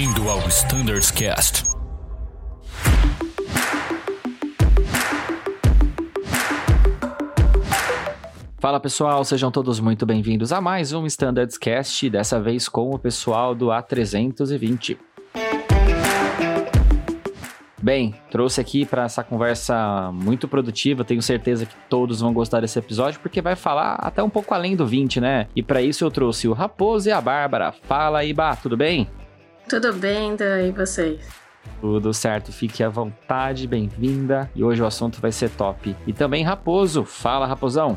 Bem-vindo ao Standards Cast. Fala pessoal, sejam todos muito bem-vindos a mais um Standards Cast, dessa vez com o pessoal do A320. Bem, trouxe aqui para essa conversa muito produtiva. Tenho certeza que todos vão gostar desse episódio, porque vai falar até um pouco além do 20, né? E para isso eu trouxe o Raposo e a Bárbara. Fala aí, Bá, tudo bem? Tudo bem, Dan, e vocês? Tudo certo, fique à vontade, bem-vinda. E hoje o assunto vai ser top. E também Raposo. Fala, Raposão.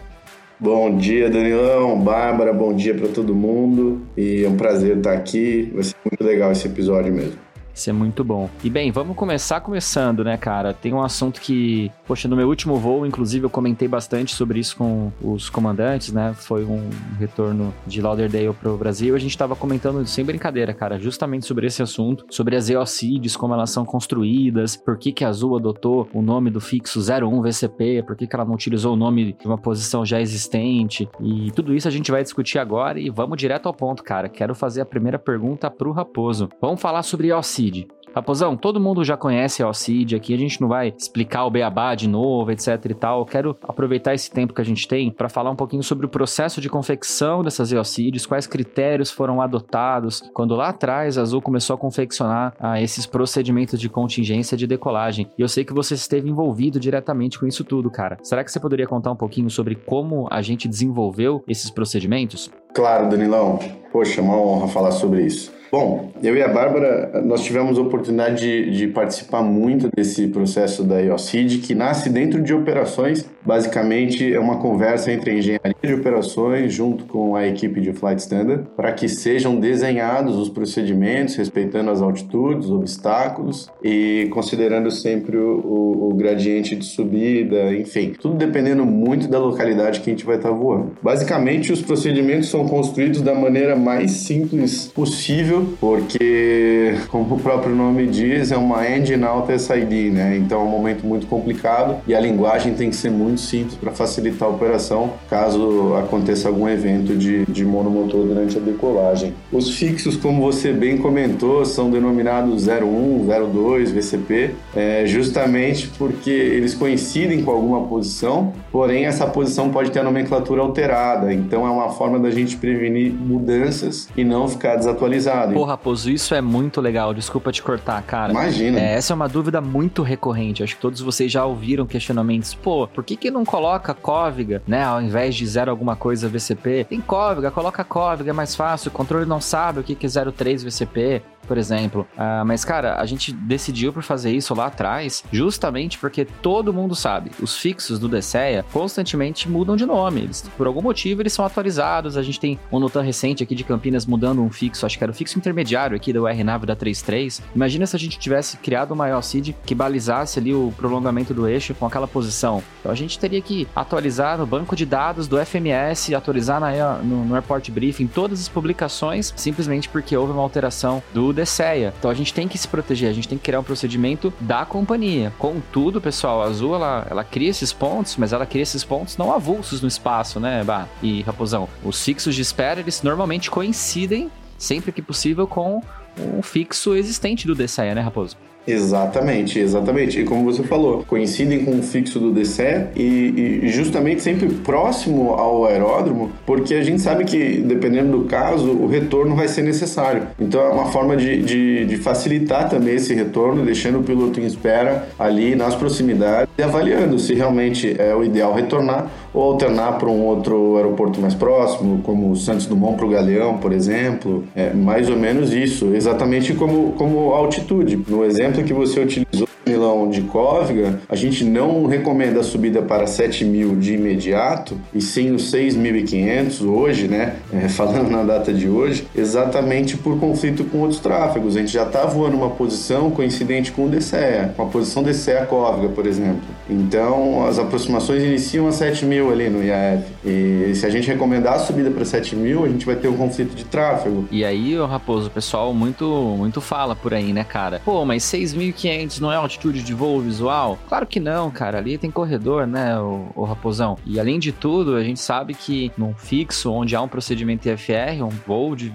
Bom dia, Danilão, Bárbara, bom dia para todo mundo. E é um prazer estar aqui. Vai ser muito legal esse episódio mesmo. Isso é muito bom. E bem, vamos começar começando, né, cara? Tem um assunto que, poxa, no meu último voo, inclusive, eu comentei bastante sobre isso com os comandantes, né? Foi um retorno de Lauderdale pro Brasil. A gente tava comentando sem brincadeira, cara, justamente sobre esse assunto, sobre as EOCIDs, como elas são construídas, por que, que a Azul adotou o nome do fixo 01 VCP, por que, que ela não utilizou o nome de uma posição já existente. E tudo isso a gente vai discutir agora e vamos direto ao ponto, cara. Quero fazer a primeira pergunta pro Raposo. Vamos falar sobre EOCID Alcide. Raposão, todo mundo já conhece a Alcide aqui, a gente não vai explicar o beabá de novo, etc e tal. Quero aproveitar esse tempo que a gente tem para falar um pouquinho sobre o processo de confecção dessas EOCIDs, quais critérios foram adotados quando lá atrás a Azul começou a confeccionar ah, esses procedimentos de contingência de decolagem. E eu sei que você esteve envolvido diretamente com isso tudo, cara. Será que você poderia contar um pouquinho sobre como a gente desenvolveu esses procedimentos? Claro, Danilão. Poxa, uma honra falar sobre isso. Bom, eu e a Bárbara, nós tivemos a oportunidade de, de participar muito desse processo da IOCID, que nasce dentro de operações. Basicamente, é uma conversa entre a engenharia de operações junto com a equipe de Flight Standard, para que sejam desenhados os procedimentos, respeitando as altitudes, obstáculos e considerando sempre o, o, o gradiente de subida, enfim, tudo dependendo muito da localidade que a gente vai estar voando. Basicamente, os procedimentos são construídos da maneira mais simples possível porque, como o próprio nome diz, é uma engine alta SID, né? Então é um momento muito complicado e a linguagem tem que ser muito simples para facilitar a operação caso aconteça algum evento de, de monomotor durante a decolagem. Os fixos, como você bem comentou, são denominados 01, 02, VCP, é, justamente porque eles coincidem com alguma posição, porém essa posição pode ter a nomenclatura alterada, então é uma forma da gente prevenir mudanças e não ficar desatualizado. Pô, Raposo, isso é muito legal. Desculpa te cortar, cara. Imagina. É, essa é uma dúvida muito recorrente. Acho que todos vocês já ouviram questionamentos. Pô, por que que não coloca cóviga, né? Ao invés de zero alguma coisa VCP? Tem cóviga, coloca cóviga, é mais fácil. O controle não sabe o que que é 03 VCP por exemplo. Uh, mas, cara, a gente decidiu por fazer isso lá atrás, justamente porque todo mundo sabe, os fixos do DCEA constantemente mudam de nome. Eles, por algum motivo, eles são atualizados. A gente tem um Notan recente aqui de Campinas mudando um fixo, acho que era o fixo intermediário aqui da URNAV da 33. Imagina se a gente tivesse criado uma IOCID que balizasse ali o prolongamento do eixo com aquela posição. Então a gente teria que atualizar no banco de dados do FMS, atualizar na, no, no Airport Briefing todas as publicações, simplesmente porque houve uma alteração do DCEA. Então a gente tem que se proteger, a gente tem que criar um procedimento da companhia. Contudo, pessoal, a Azul ela, ela cria esses pontos, mas ela cria esses pontos não avulsos no espaço, né, Bah e Raposão? Os fixos de espera, eles normalmente coincidem sempre que possível com um fixo existente do DCEA, né, Raposo? Exatamente, exatamente. E como você falou, coincidem com o fixo do DCE e, e, justamente sempre próximo ao aeródromo, porque a gente sabe que, dependendo do caso, o retorno vai ser necessário. Então é uma forma de, de, de facilitar também esse retorno, deixando o piloto em espera ali nas proximidades e avaliando se realmente é o ideal retornar ou alternar para um outro aeroporto mais próximo, como Santos Dumont para o Galeão, por exemplo. É mais ou menos isso, exatamente como, como altitude. No exemplo que você utilizou, Milão de Cóviga, a gente não recomenda a subida para 7 mil de imediato, e sim os 6.500 hoje, né? É, falando na data de hoje, exatamente por conflito com outros tráfegos. A gente já está voando uma posição coincidente com o DCE, com a posição DCE Cóviga, por exemplo. Então, as aproximações iniciam a 7 mil ali no IAF. E se a gente recomendar a subida para 7 mil, a gente vai ter um conflito de tráfego. E aí, Raposo, o pessoal muito, muito fala por aí, né, cara? Pô, mas 6.500 não é altitude de voo visual? Claro que não, cara. Ali tem corredor, né, o, o Raposão. E além de tudo, a gente sabe que num fixo, onde há um procedimento IFR, um voo de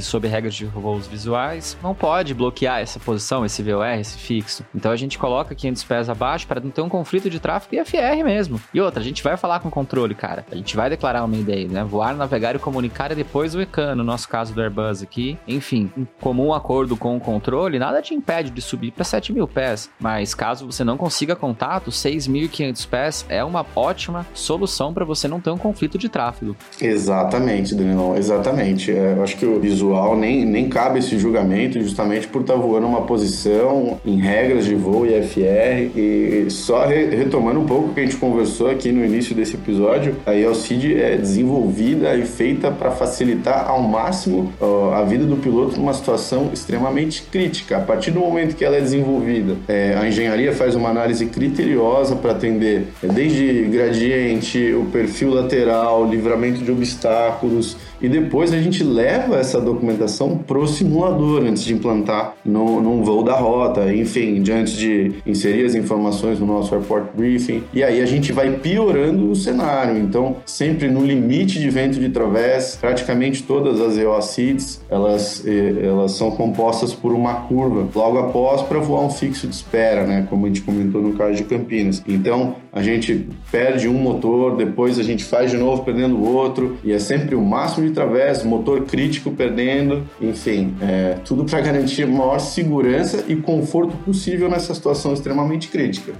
sob regras de voos visuais, não pode bloquear essa posição, esse VOR, esse fixo. Então a gente coloca 500 pés abaixo para não ter um conflito de tráfego e FR mesmo. E outra, a gente vai falar com o controle, cara. A gente vai declarar uma ideia, né? Voar, navegar e comunicar e depois o ECAN, no nosso caso do Airbus aqui. Enfim, em comum acordo com o controle, nada te impede de subir para 7 mil pés. Mas caso você não consiga contato, 6.500 pés é uma ótima solução para você não ter um conflito de tráfego. Exatamente, Danilão, exatamente. É, eu acho que o visual nem, nem cabe esse julgamento, justamente por estar tá voando uma posição em regras de voo e FR. E só re, retomando um pouco o que a gente conversou aqui no início desse episódio, a ELCID é desenvolvida e feita para facilitar ao máximo ó, a vida do piloto numa situação extremamente crítica. A partir do momento que ela é desenvolvida, é, a engenharia faz uma análise criteriosa para atender é, desde gradiente, o perfil lateral, livramento de obstáculos, e depois a gente leva essa documentação pro simulador antes de implantar no, num voo da rota, enfim, antes de inserir as informações no nosso airport briefing. E aí a gente vai piorando o cenário. Então, sempre no limite de vento de través, praticamente todas as EOCIDs, elas, eh, elas são compostas por uma curva logo após para voar um fixo de espera, né? Como a gente comentou no caso de Campinas. Então, a gente perde um motor, depois a gente faz de novo perdendo o outro, e é sempre o máximo de través, motor crítico perdendo, enfim, é, tudo para garantir maior segurança e conforto possível nessa situação extremamente crítica.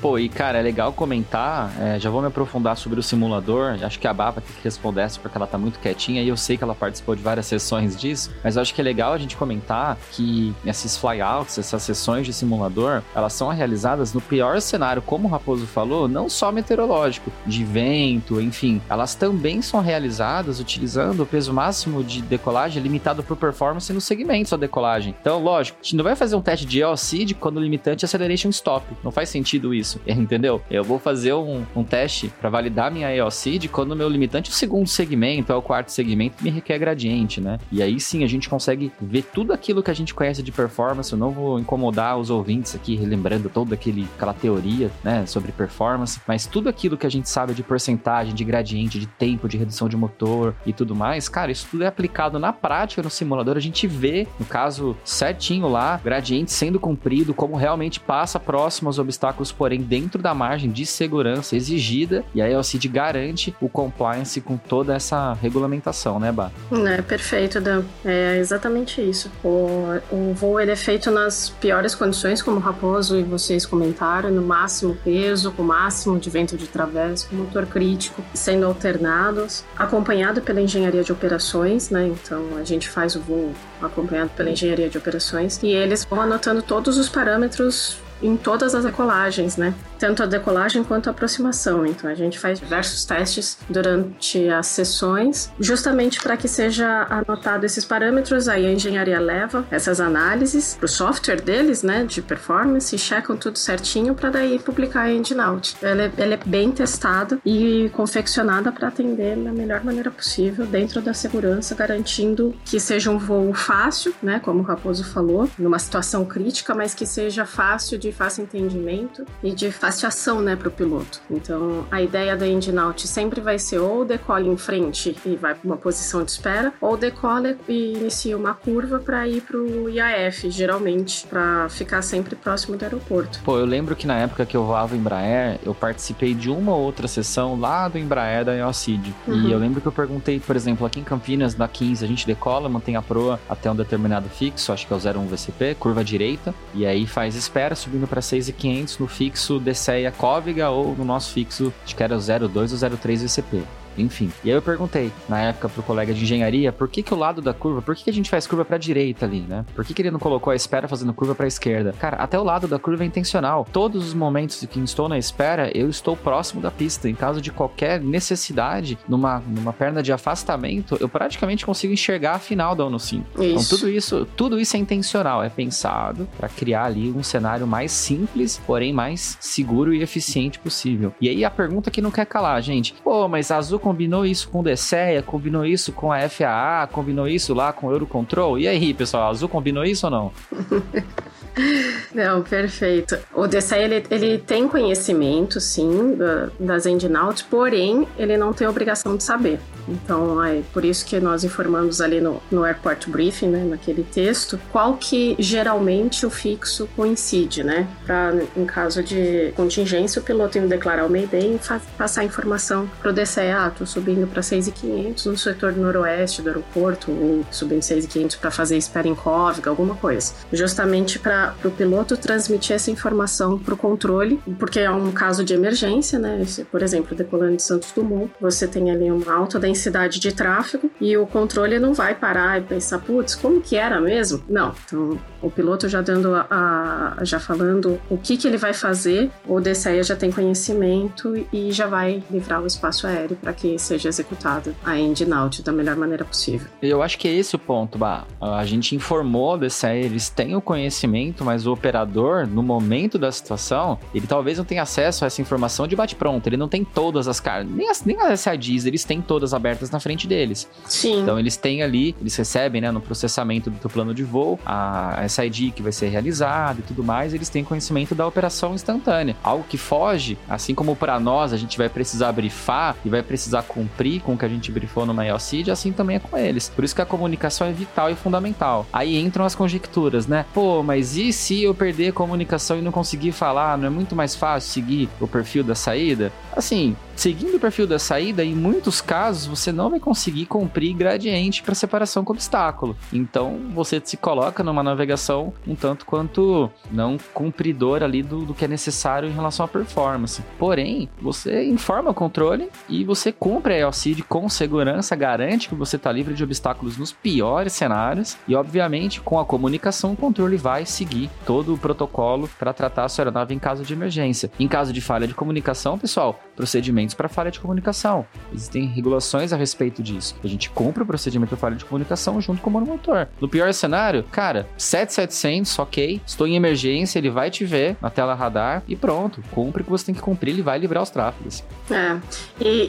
Pô, e cara, é legal comentar, é, já vou me aprofundar sobre o simulador, acho que a Baba tem que responder essa porque ela tá muito quietinha e eu sei que ela participou de várias sessões disso, mas acho que é legal a gente comentar que esses flyouts, essas sessões de simulador, elas são realizadas no pior cenário, como o Raposo falou, não só meteorológico, de vento, enfim, elas também são realizadas utilizando o peso máximo de decolagem limitado por performance no segmento da decolagem. Então, lógico, a gente não vai fazer um teste de EOCID quando o limitante é acceleration stop, não faz sentido isso isso, entendeu? Eu vou fazer um, um teste para validar minha EOCID quando o meu limitante é o segundo segmento, é o quarto segmento, me requer gradiente, né? E aí sim a gente consegue ver tudo aquilo que a gente conhece de performance. Eu não vou incomodar os ouvintes aqui, relembrando toda aquele, aquela teoria, né, sobre performance, mas tudo aquilo que a gente sabe de porcentagem, de gradiente, de tempo, de redução de motor e tudo mais, cara, isso tudo é aplicado na prática no simulador. A gente vê, no caso certinho lá, gradiente sendo cumprido, como realmente passa próximo aos obstáculos, porém dentro da margem de segurança exigida, e aí a OCID garante o compliance com toda essa regulamentação, né, Bá? É, perfeito, Dan. É exatamente isso. O, o voo ele é feito nas piores condições, como o Raposo e vocês comentaram, no máximo peso, com o máximo de vento de través, com motor crítico sendo alternados, acompanhado pela engenharia de operações, né? Então a gente faz o voo acompanhado pela engenharia de operações e eles vão anotando todos os parâmetros em todas as decolagens, né? Tanto a decolagem quanto a aproximação. Então a gente faz diversos testes durante as sessões, justamente para que seja anotado esses parâmetros. Aí a engenharia leva essas análises para o software deles, né, de performance, e checam tudo certinho para daí publicar a out. Ela é, ela é bem testada e confeccionada para atender da melhor maneira possível dentro da segurança, garantindo que seja um voo fácil, né, como o Raposo falou, numa situação crítica, mas que seja fácil de fácil entendimento e de fácil ação, né, para o piloto. Então, a ideia da engine out sempre vai ser ou decola em frente e vai para uma posição de espera, ou decola e inicia uma curva para ir para o IAF, geralmente, para ficar sempre próximo do aeroporto. Pô, eu lembro que na época que eu voava em Embraer, eu participei de uma ou outra sessão lá do Embraer da EOCID. Uhum. E eu lembro que eu perguntei, por exemplo, aqui em Campinas, na 15, a gente decola, mantém a proa até um determinado fixo, acho que é o 01 VCP, curva direita, e aí faz espera, subindo para 6,500 no fixo DCEA Cóviga ou no nosso fixo, acho que era o 02 ou 03 VCP enfim. E aí eu perguntei, na época, pro colega de engenharia, por que que o lado da curva, por que, que a gente faz curva pra direita ali, né? Por que, que ele não colocou a espera fazendo curva pra esquerda? Cara, até o lado da curva é intencional. Todos os momentos que estou na espera, eu estou próximo da pista. Em caso de qualquer necessidade, numa, numa perna de afastamento, eu praticamente consigo enxergar a final da ONU 5. Então tudo isso, tudo isso é intencional, é pensado para criar ali um cenário mais simples, porém mais seguro e eficiente possível. E aí a pergunta que não quer calar, gente. Pô, mas a Azul combinou isso com o DSEA, combinou isso com a FAA, combinou isso lá com o Eurocontrol. E aí, pessoal, a Azul combinou isso ou não? Não, perfeito. O DCE, ele, ele tem conhecimento, sim, da, das endnoughts, porém, ele não tem obrigação de saber. Então, é por isso que nós informamos ali no, no airport briefing, né, naquele texto, qual que geralmente o fixo coincide, né? Para, em caso de contingência, o piloto indo declarar o Mayday e passar a informação pro DCE, ah, tô subindo para 6,500 no setor noroeste do aeroporto, ou subindo 6,500 para fazer espera em Cóviga, alguma coisa. Justamente para o piloto transmitir essa informação para o controle, porque é um caso de emergência, né? Por exemplo, decolando de Santos Dumont, você tem ali uma alta densidade de tráfego e o controle não vai parar e pensar, putz, como que era mesmo? Não. Então, o piloto já dando a, a, já falando o que, que ele vai fazer, o DCE já tem conhecimento e já vai livrar o espaço aéreo para que seja executado a endnout da melhor maneira possível. Eu acho que é esse o ponto, bah. A gente informou o DCE, eles têm o conhecimento, mas o operador, no momento da situação, ele talvez não tenha acesso a essa informação de bate-pronto, ele não tem todas as cartas, nem as, nem as SADs, eles têm todas abertas na frente deles. Sim. Então eles têm ali, eles recebem, né, no processamento do teu plano de voo, a SID que vai ser realizada e tudo mais, eles têm conhecimento da operação instantânea. Algo que foge, assim como para nós a gente vai precisar brifar e vai precisar cumprir com o que a gente brifou no MailCid, assim também é com eles. Por isso que a comunicação é vital e fundamental. Aí entram as conjecturas, né? Pô, mas e se eu perder a comunicação e não conseguir falar? Não é muito mais fácil seguir o perfil da saída? Assim, seguindo o perfil da saída, em muitos casos você não vai conseguir cumprir gradiente para separação com obstáculo. Então você se coloca numa navegação um tanto quanto não cumpridor ali do, do que é necessário em relação à performance. Porém, você informa o controle e você cumpre a EOCID com segurança, garante que você está livre de obstáculos nos piores cenários e, obviamente, com a comunicação, o controle vai seguir todo o protocolo para tratar a sua aeronave em caso de emergência. Em caso de falha de comunicação, pessoal, procedimentos para falha de comunicação. Existem regulações a respeito disso. A gente cumpre o procedimento para falha de comunicação junto com o monomotor. No pior cenário, cara, 7700, ok, estou em emergência, ele vai te ver na tela radar e pronto, cumpre o que você tem que cumprir, ele vai livrar os tráfegos. É, e,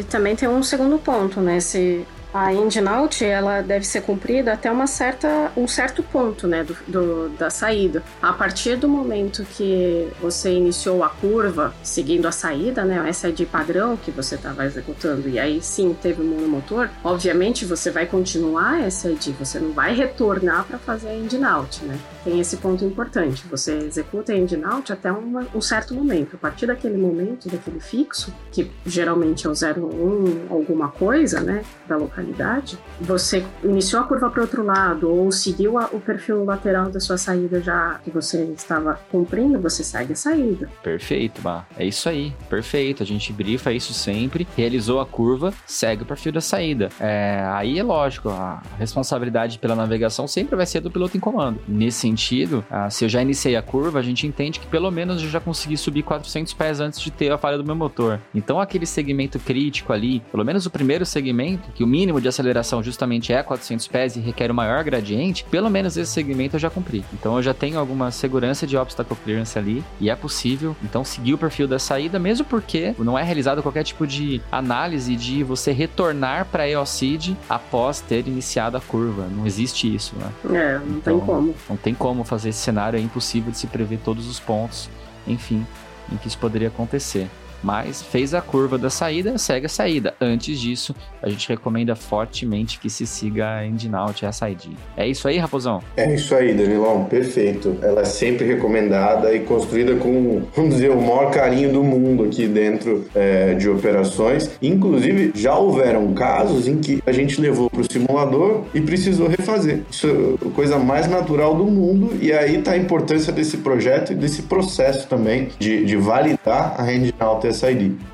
e também tem um segundo ponto, né? Se a engine out ela deve ser cumprida até uma certa, um certo ponto né, do, do, da saída. A partir do momento que você iniciou a curva seguindo a saída, né, o SID padrão que você estava executando, e aí sim teve o monomotor, obviamente você vai continuar SID, você não vai retornar para fazer a engine out. Né? Tem esse ponto importante. Você executa engine out até uma, um certo momento. A partir daquele momento, daquele fixo, que geralmente é o 01 alguma coisa né, da localidade você iniciou a curva para outro lado ou seguiu a, o perfil lateral da sua saída já que você estava cumprindo, você segue a saída. Perfeito, Bah. É isso aí. Perfeito. A gente brifa isso sempre. Realizou a curva, segue o perfil da saída. É, aí é lógico, a responsabilidade pela navegação sempre vai ser do piloto em comando. Nesse sentido, ah, se eu já iniciei a curva, a gente entende que pelo menos eu já consegui subir 400 pés antes de ter a falha do meu motor. Então, aquele segmento crítico ali, pelo menos o primeiro segmento, que o mínimo de aceleração justamente é 400 pés e requer o um maior gradiente, pelo menos esse segmento eu já cumpri. Então eu já tenho alguma segurança de obstacle clearance ali e é possível então seguir o perfil da saída, mesmo porque não é realizado qualquer tipo de análise de você retornar para a EOCID após ter iniciado a curva. Não existe isso, né? É, não então, tem como. Não tem como fazer esse cenário, é impossível de se prever todos os pontos, enfim, em que isso poderia acontecer mas fez a curva da saída, segue a saída. Antes disso, a gente recomenda fortemente que se siga a engine out e a SID. É isso aí, Raposão? É isso aí, Danilão, perfeito. Ela é sempre recomendada e construída com, vamos dizer, o maior carinho do mundo aqui dentro é, de operações. Inclusive, já houveram casos em que a gente levou para o simulador e precisou refazer. Isso é a coisa mais natural do mundo e aí está a importância desse projeto e desse processo também de, de validar a engine out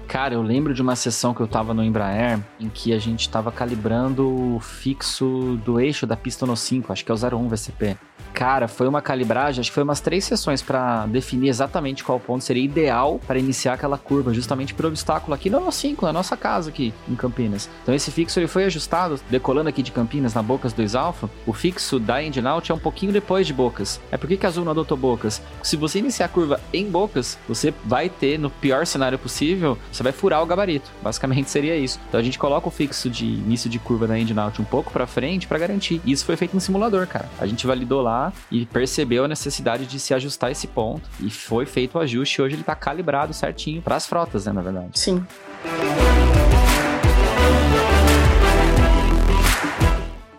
Cara, eu lembro de uma sessão que eu tava no Embraer em que a gente tava calibrando o fixo do eixo da pista no 5, acho que é o 01 VCP. Cara, foi uma calibragem, acho que foi umas três sessões para definir exatamente qual ponto seria ideal para iniciar aquela curva, justamente por obstáculo aqui no 5, na nossa casa aqui em Campinas. Então esse fixo ele foi ajustado, decolando aqui de Campinas na Bocas 2 Alpha, o fixo da engine out é um pouquinho depois de Bocas. É por que a Azul não adotou Bocas? Se você iniciar a curva em Bocas, você vai ter, no pior cenário possível, você vai furar o gabarito. Basicamente seria isso. Então a gente coloca o fixo de início de curva da engine out um pouco para frente para garantir. E isso foi feito no simulador, cara. A gente validou lá e percebeu a necessidade de se ajustar esse ponto e foi feito o ajuste. Hoje ele tá calibrado certinho para as frotas, né, na verdade. Sim.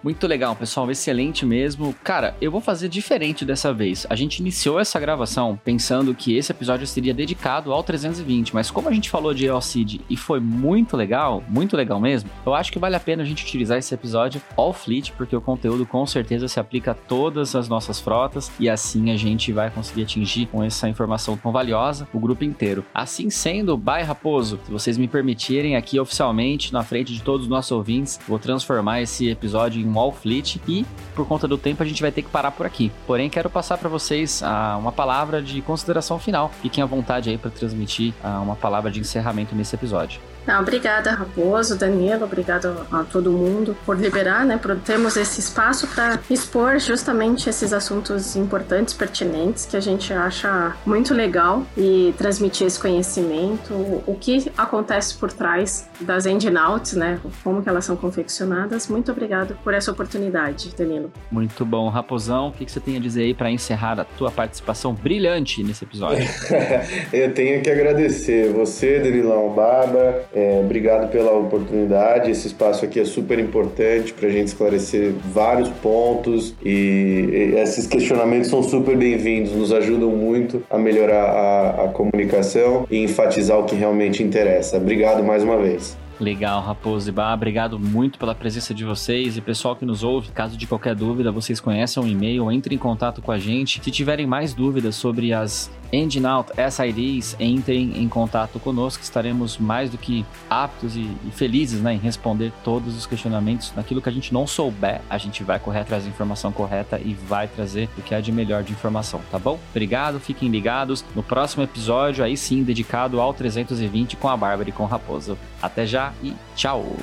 Muito legal, pessoal, excelente mesmo. Cara, eu vou fazer diferente dessa vez. A gente iniciou essa gravação pensando que esse episódio seria dedicado ao 320, mas como a gente falou de EOCID e foi muito legal, muito legal mesmo, eu acho que vale a pena a gente utilizar esse episódio all fleet, porque o conteúdo com certeza se aplica a todas as nossas frotas e assim a gente vai conseguir atingir com essa informação tão valiosa o grupo inteiro. Assim sendo, bye Raposo, se vocês me permitirem aqui oficialmente, na frente de todos os nossos ouvintes, vou transformar esse episódio em um all fleet e por conta do tempo a gente vai ter que parar por aqui. Porém, quero passar para vocês uh, uma palavra de consideração final. Fiquem à vontade aí para transmitir uh, uma palavra de encerramento nesse episódio. Não, obrigada, Raposo, Danilo, obrigado a todo mundo por liberar, né, por termos esse espaço para expor justamente esses assuntos importantes, pertinentes, que a gente acha muito legal e transmitir esse conhecimento, o que acontece por trás das engine outs, né, como que elas são confeccionadas. Muito obrigado por essa oportunidade, Danilo. Muito bom, Raposão, o que, que você tem a dizer aí para encerrar a tua participação brilhante nesse episódio? Eu tenho que agradecer você, Danilão Barba, é, obrigado pela oportunidade. Esse espaço aqui é super importante para a gente esclarecer vários pontos e, e esses questionamentos são super bem-vindos, nos ajudam muito a melhorar a, a comunicação e enfatizar o que realmente interessa. Obrigado mais uma vez. Legal, Raposo e Bar, obrigado muito pela presença de vocês e pessoal que nos ouve. Caso de qualquer dúvida, vocês conhecem o e-mail, entre em contato com a gente. Se tiverem mais dúvidas sobre as Engine Out SIDs, entrem em contato conosco, estaremos mais do que aptos e, e felizes né, em responder todos os questionamentos. Naquilo que a gente não souber, a gente vai correr atrás da informação correta e vai trazer o que há de melhor de informação, tá bom? Obrigado, fiquem ligados. No próximo episódio, aí sim, dedicado ao 320 com a Bárbara e com o Raposo. Até já e tchau!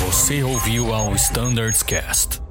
Você ouviu ao Standards Cast.